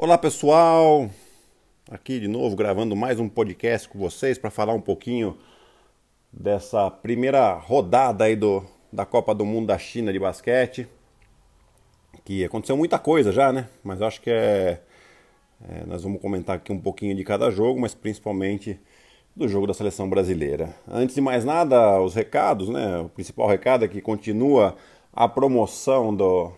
Olá pessoal, aqui de novo gravando mais um podcast com vocês para falar um pouquinho dessa primeira rodada aí do, da Copa do Mundo da China de basquete, que aconteceu muita coisa já, né? Mas acho que é, é, nós vamos comentar aqui um pouquinho de cada jogo, mas principalmente do jogo da seleção brasileira. Antes de mais nada, os recados, né? O principal recado é que continua a promoção do,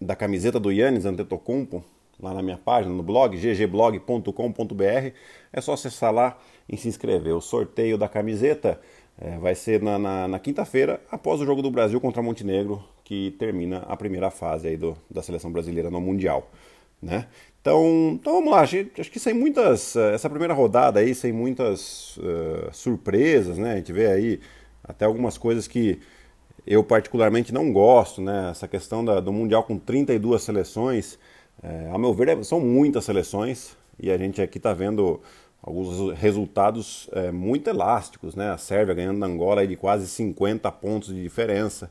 da camiseta do Yannis Antetokounmpo lá na minha página, no blog, ggblog.com.br. É só acessar lá e se inscrever. O sorteio da camiseta é, vai ser na, na, na quinta-feira, após o jogo do Brasil contra Montenegro, que termina a primeira fase aí do, da seleção brasileira no Mundial. Né? Então, então vamos lá, acho que sem muitas. Eh, essa primeira rodada aí, sem muitas uh, surpresas, né? A gente vê aí até algumas coisas que eu particularmente não gosto, né? Essa questão da, do Mundial com 32 seleções. É, a meu ver, é, são muitas seleções e a gente aqui está vendo alguns resultados é, muito elásticos, né? A Sérvia ganhando na Angola de quase 50 pontos de diferença.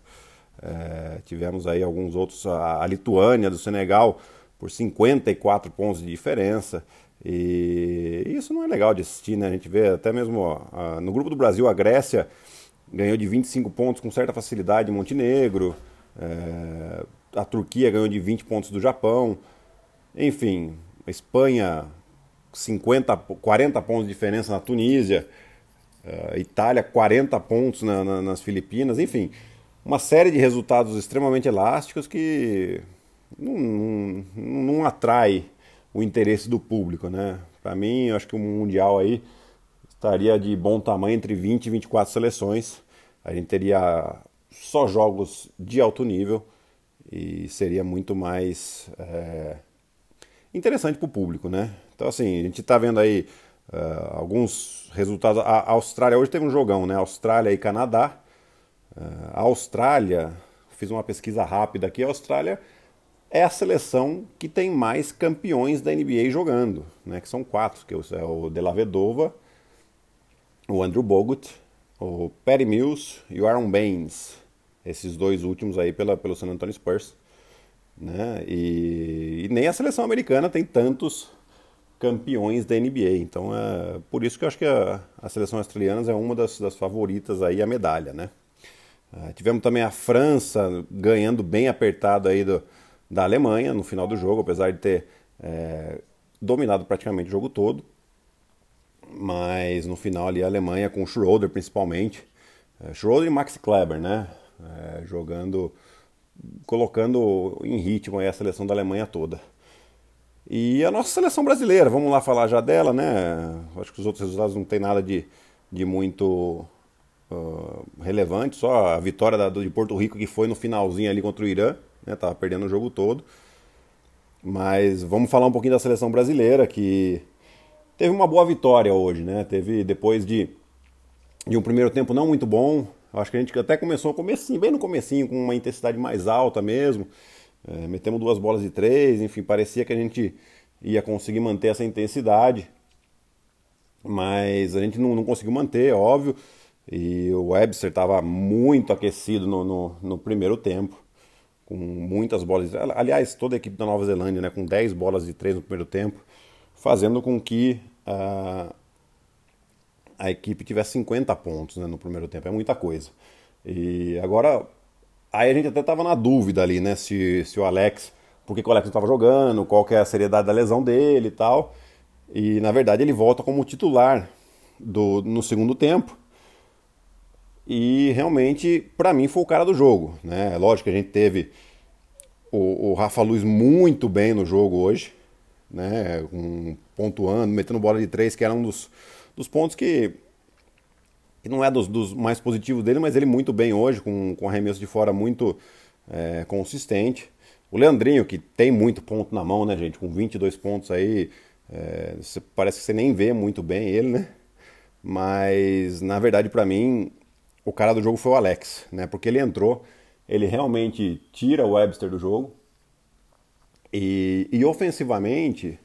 É, tivemos aí alguns outros, a, a, Lituânia do Senegal por 54 pontos de diferença. E isso não é legal de assistir, né? A gente vê até mesmo ó, no grupo do Brasil a Grécia ganhou de 25 pontos com certa facilidade Montenegro. É, a Turquia ganhou de 20 pontos do Japão. Enfim, a Espanha 50, 40 pontos de diferença na Tunísia, uh, Itália 40 pontos na, na, nas Filipinas, enfim, uma série de resultados extremamente elásticos que não, não, não atrai o interesse do público, né? Para mim, eu acho que o mundial aí estaria de bom tamanho entre 20 e 24 seleções. A gente teria só jogos de alto nível e seria muito mais é, interessante para o público, né? Então, assim, a gente está vendo aí uh, alguns resultados. A Austrália hoje teve um jogão, né? Austrália e Canadá. Uh, a Austrália, fiz uma pesquisa rápida aqui, a Austrália é a seleção que tem mais campeões da NBA jogando, né? Que são quatro, que é o De La Vedova, o Andrew Bogut, o Perry Mills e o Aaron Baines. Esses dois últimos aí pela, pelo San Antonio Spurs. Né? E, e, nem a seleção americana tem tantos campeões da NBA. Então é por isso que eu acho que a, a seleção australiana é uma das, das favoritas aí a medalha, né? Uh, tivemos também a França ganhando bem apertado aí do, da Alemanha no final do jogo, apesar de ter é, dominado praticamente o jogo todo. Mas no final ali a Alemanha com o Schroeder principalmente. É, Schroeder e Max Kleber, né? É, jogando colocando em ritmo a seleção da Alemanha toda. E a nossa seleção brasileira, vamos lá falar já dela, né? Acho que os outros resultados não tem nada de, de muito uh, relevante, só a vitória da, de Porto Rico que foi no finalzinho ali contra o Irã, né? Tava perdendo o jogo todo. Mas vamos falar um pouquinho da seleção brasileira que teve uma boa vitória hoje, né? Teve depois de, de um primeiro tempo não muito bom, Acho que a gente até começou no comecinho, bem no comecinho, com uma intensidade mais alta mesmo. É, metemos duas bolas de três, enfim, parecia que a gente ia conseguir manter essa intensidade. Mas a gente não, não conseguiu manter, óbvio. E o Webster estava muito aquecido no, no, no, primeiro tempo, com muitas bolas. De... Aliás, toda a equipe da Nova Zelândia, né, com 10 bolas de três no primeiro tempo, fazendo com que uh, a equipe tivesse 50 pontos né, no primeiro tempo. É muita coisa. E agora, aí a gente até estava na dúvida ali, né? Se, se o Alex, por que, o Alex não estava jogando, qual que é a seriedade da lesão dele e tal. E na verdade ele volta como titular do, no segundo tempo. E realmente, para mim, foi o cara do jogo. Né? Lógico que a gente teve o, o Rafa Luz muito bem no jogo hoje, né? Um, pontuando, metendo bola de três, que era um dos dos pontos que, que não é dos, dos, mais positivos dele, mas ele muito bem hoje, com, com arremesso de fora muito é, consistente. O Leandrinho, que tem muito ponto na mão, né, gente? Com 22 pontos aí, é, parece que você nem vê muito bem ele, né? Mas, na verdade, para mim, o cara do jogo foi o Alex, né? Porque ele entrou, ele realmente tira o Webster do jogo. E, e ofensivamente,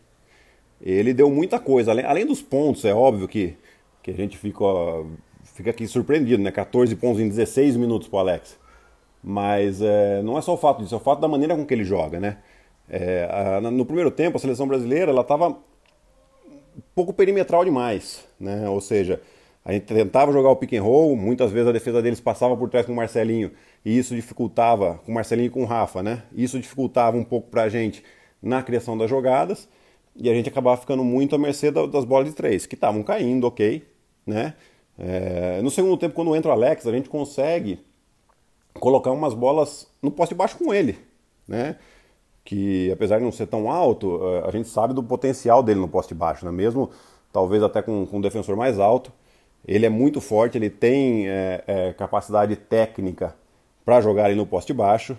ele deu muita coisa. Além, além dos pontos, é óbvio que, que a gente fica, fica aqui surpreendido, né? 14 pontos em 16 minutos para Alex. Mas é, não é só o fato disso, é o fato da maneira com que ele joga, né? É, a, no primeiro tempo, a seleção brasileira ela estava um pouco perimetral demais, né? Ou seja, a gente tentava jogar o pick and roll, muitas vezes a defesa deles passava por trás com o Marcelinho e isso dificultava, com o Marcelinho e com o Rafa, né? Isso dificultava um pouco para a gente na criação das jogadas e a gente acabava ficando muito à mercê das bolas de três, que estavam caindo, ok, né? É, no segundo tempo, quando entra o Alex, a gente consegue colocar umas bolas no poste baixo com ele, né? Que apesar de não ser tão alto, é, a gente sabe do potencial dele no poste baixo, né? Mesmo talvez até com, com um defensor mais alto, ele é muito forte, ele tem é, é, capacidade técnica para jogar ali no poste baixo.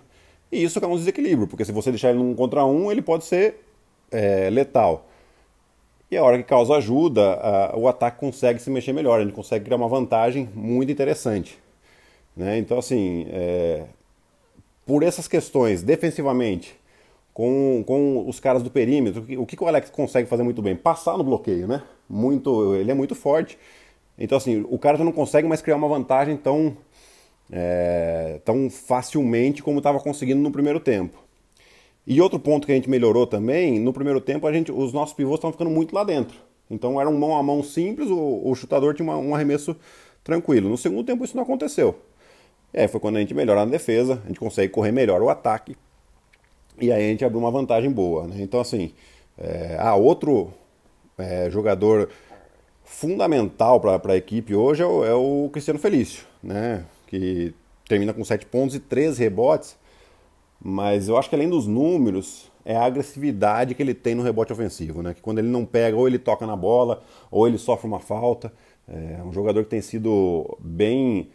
E isso é um desequilíbrio, porque se você deixar ele num contra um, ele pode ser é, letal. E a hora que causa ajuda, a, o ataque consegue se mexer melhor, gente consegue criar uma vantagem muito interessante. Né? Então, assim, é, por essas questões, defensivamente, com, com os caras do perímetro, o que, que o Alex consegue fazer muito bem? Passar no bloqueio, né? Muito, ele é muito forte. Então, assim, o cara já não consegue mais criar uma vantagem tão, é, tão facilmente como estava conseguindo no primeiro tempo. E outro ponto que a gente melhorou também, no primeiro tempo a gente, os nossos pivôs estavam ficando muito lá dentro. Então era um mão a mão simples, o, o chutador tinha uma, um arremesso tranquilo. No segundo tempo isso não aconteceu. Aí foi quando a gente melhora na defesa, a gente consegue correr melhor o ataque. E aí a gente abriu uma vantagem boa. Né? Então assim, é, ah, outro é, jogador fundamental para a equipe hoje é o, é o, Cristiano Felício, né? que termina com 7 pontos e 3 rebotes. Mas eu acho que além dos números, é a agressividade que ele tem no rebote ofensivo, né? Que quando ele não pega, ou ele toca na bola, ou ele sofre uma falta. É um jogador que tem sido bem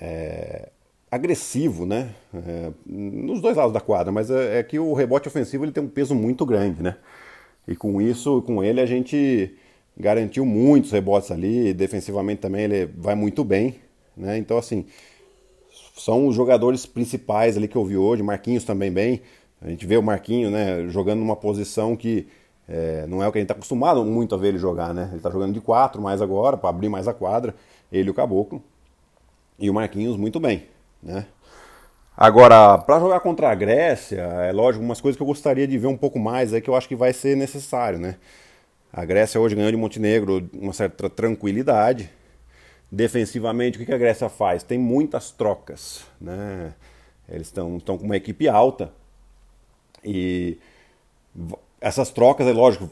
é, agressivo, né? É, nos dois lados da quadra, mas é, é, que o rebote ofensivo ele tem um peso muito grande, né? E com isso, com ele, a gente garantiu muitos rebotes ali. Defensivamente também ele vai muito bem, né? Então, assim, são os jogadores principais ali que eu vi hoje. Marquinhos também bem. A gente vê o Marquinhos né, jogando numa posição que é, não é o que a gente está acostumado muito a ver ele jogar. Né? Ele está jogando de quatro mais agora, para abrir mais a quadra. Ele e o Caboclo. E o Marquinhos muito bem. Né? Agora, para jogar contra a Grécia, é lógico, umas coisas que eu gostaria de ver um pouco mais é que eu acho que vai ser necessário. Né? A Grécia hoje ganhou de Montenegro uma certa tranquilidade. Defensivamente, o que a Grécia faz? Tem muitas trocas. Né? Eles estão com uma equipe alta e essas trocas, é lógico,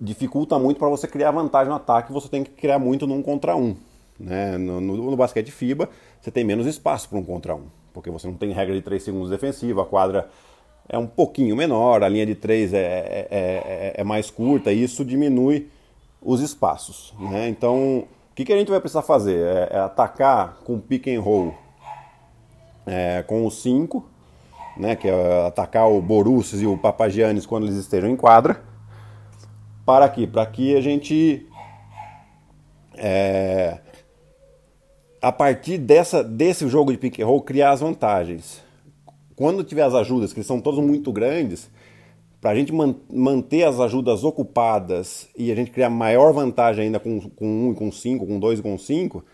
dificulta muito para você criar vantagem no ataque, você tem que criar muito num contra um. Né? No, no, no basquete FIBA, você tem menos espaço para um contra um, porque você não tem regra de 3 segundos defensiva, a quadra é um pouquinho menor, a linha de 3 é, é, é, é mais curta, e isso diminui os espaços. Né? Então, que, que a gente vai precisar fazer? É, é atacar com pick and roll é, com os 5, né, que é atacar o Borussia e o Papagiannis quando eles estejam em quadra. Para aqui, para que a gente é, a partir dessa, desse jogo de pick and roll criar as vantagens. Quando tiver as ajudas, que são todas muito grandes, para a gente man manter as ajudas ocupadas e a gente criar maior vantagem ainda com, com 1 e com 5, com 2 e com 5,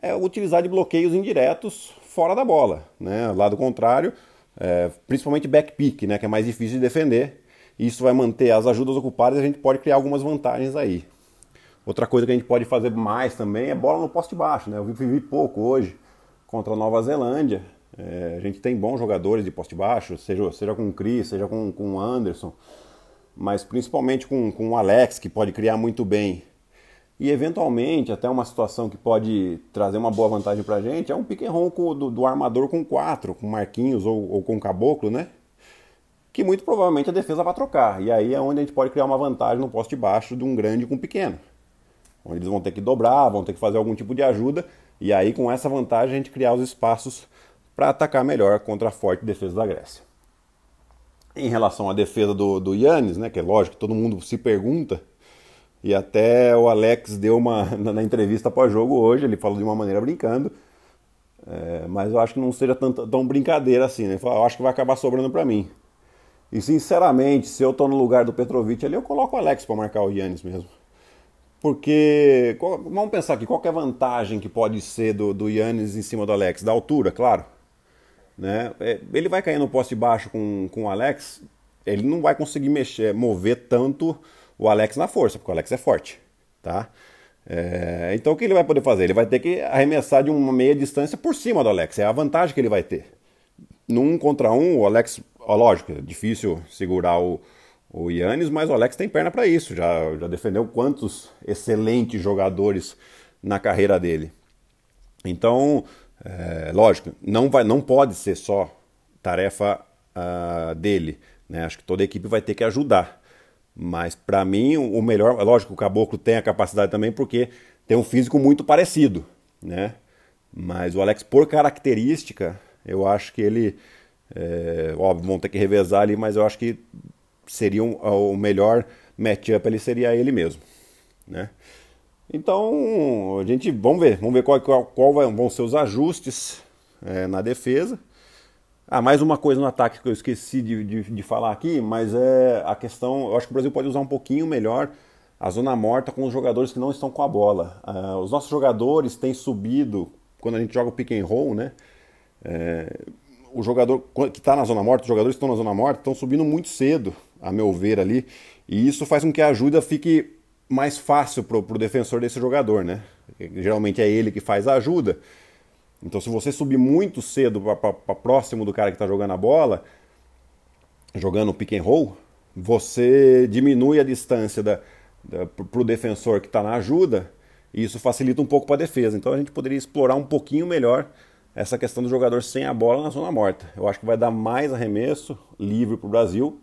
é utilizar de bloqueios indiretos fora da bola. Né? Lado contrário, é, principalmente backpick, né? que é mais difícil de defender. Isso vai manter as ajudas ocupadas e a gente pode criar algumas vantagens aí. Outra coisa que a gente pode fazer mais também é bola no poste baixo. Né? Eu vi pouco hoje contra a Nova Zelândia. É, a gente tem bons jogadores de poste baixo, seja, seja com o Chris, seja com, com o Anderson, mas principalmente com, com o Alex, que pode criar muito bem. E eventualmente, até uma situação que pode trazer uma boa vantagem pra gente é um pick and roll do, do, armador com quatro, com Marquinhos ou, ou com Caboclo, né? Que muito provavelmente a defesa vai trocar. E aí é onde a gente pode criar uma vantagem no poste baixo de um grande com um pequeno. Onde eles vão ter que dobrar, vão ter que fazer algum tipo de ajuda. E aí, com essa vantagem, a gente criar os espaços para atacar melhor contra a forte defesa da Grécia. Em relação à defesa do, do Yannis, né, que é lógico que todo mundo se pergunta, e até o Alex deu uma na, entrevista pós-jogo hoje, ele falou de uma maneira brincando, é, mas eu acho que não seja tão, tão brincadeira assim, né? Ele falou, eu acho que vai acabar sobrando para mim. E sinceramente, se eu tô no lugar do Petrovic ali, eu coloco o Alex para marcar o Yannis mesmo. Porque, vamos pensar aqui, qual é a vantagem que pode ser do, do Yannis em cima do Alex? Da altura, claro. Né? É, ele vai cair no poste baixo com, com o Alex ele não vai conseguir mexer, mover tanto o Alex na força, porque o Alex é forte, tá? É, então o que ele vai poder fazer? Ele vai ter que arremessar de uma meia distância por cima do Alex, é a vantagem que ele vai ter. Num contra um, o Alex, ó, lógico, é difícil segurar o, o Yannis, mas o Alex tem perna para isso, já, já defendeu quantos excelentes jogadores na carreira dele. Então, é, lógico, não, vai, não pode ser só tarefa uh, dele. Né? Acho que toda a equipe vai ter que ajudar. Mas para mim, o melhor, lógico, o Caboclo tem a capacidade também porque tem um físico muito parecido, né? Mas o Alex, por característica, eu acho que ele, é, óbvio, vão ter que revezar ali, mas eu acho que seria um, o melhor matchup ele seria ele mesmo, né? Então, a gente, vamos ver, vamos ver qual, qual, qual vão ser os ajustes é, na defesa. Ah, mais uma coisa no ataque que eu esqueci de, de, de, falar aqui, mas é a questão. Eu acho que o Brasil pode usar um pouquinho melhor a zona morta com os jogadores que não estão com a bola. Ah, os nossos jogadores têm subido, quando a gente joga o pick and roll, né? É, o jogador que está na zona morta, os jogadores que estão na zona morta, estão subindo muito cedo, a meu ver ali, e isso faz com que a ajuda fique mais fácil para o defensor desse jogador, né? Geralmente é ele que faz a ajuda. Então, se você subir muito cedo para próximo do cara que está jogando a bola, jogando pick and roll, você diminui a distância da, da para o defensor que está na ajuda e isso facilita um pouco para a defesa. Então, a gente poderia explorar um pouquinho melhor essa questão do jogador sem a bola na zona morta. Eu acho que vai dar mais arremesso livre para o Brasil.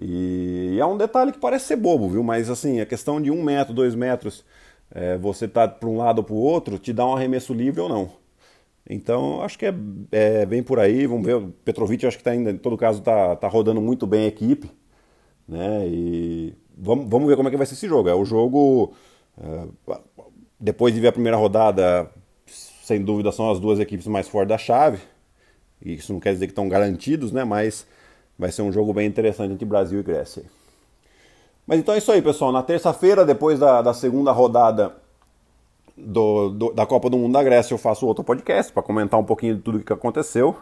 E é um detalhe que parece ser bobo, viu? Mas assim, a questão de um metro, dois metros, é, você tá para um lado ou para o outro, te dá um arremesso livre ou não. Então, acho que é, é bem por aí. Vamos ver. O Petrovic, acho que tá ainda, em todo caso, está tá rodando muito bem a equipe. Né? E vamos, vamos ver como é que vai ser esse jogo. É o jogo. É, depois de ver a primeira rodada, sem dúvida, são as duas equipes mais fortes da chave. Isso não quer dizer que estão garantidos, né? Mas vai ser um jogo bem interessante entre Brasil e Grécia. Mas então é isso aí, pessoal. Na terça-feira, depois da, da segunda rodada do, do, da Copa do Mundo da Grécia eu faço outro podcast para comentar um pouquinho de tudo que aconteceu,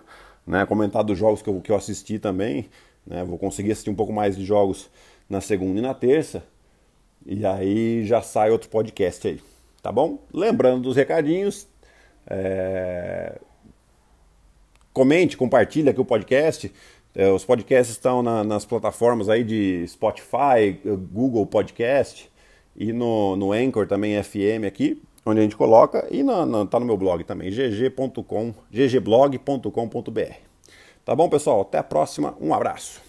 né? Comentar dos jogos que eu, que eu assisti também, né? Vou conseguir assistir um pouco mais de jogos na segunda e na terça. E aí já sai outro podcast aí, tá bom? Lembrando dos recadinhos, é... comente, compartilhe aqui o podcast. É, os podcasts estão na, nas plataformas aí de Spotify, Google Podcast e no, no Anchor também FM aqui onde a gente coloca, e está no, tá no meu blog também, gg.com, ggblog.com.br. Tá bom, pessoal? Até a próxima, um abraço.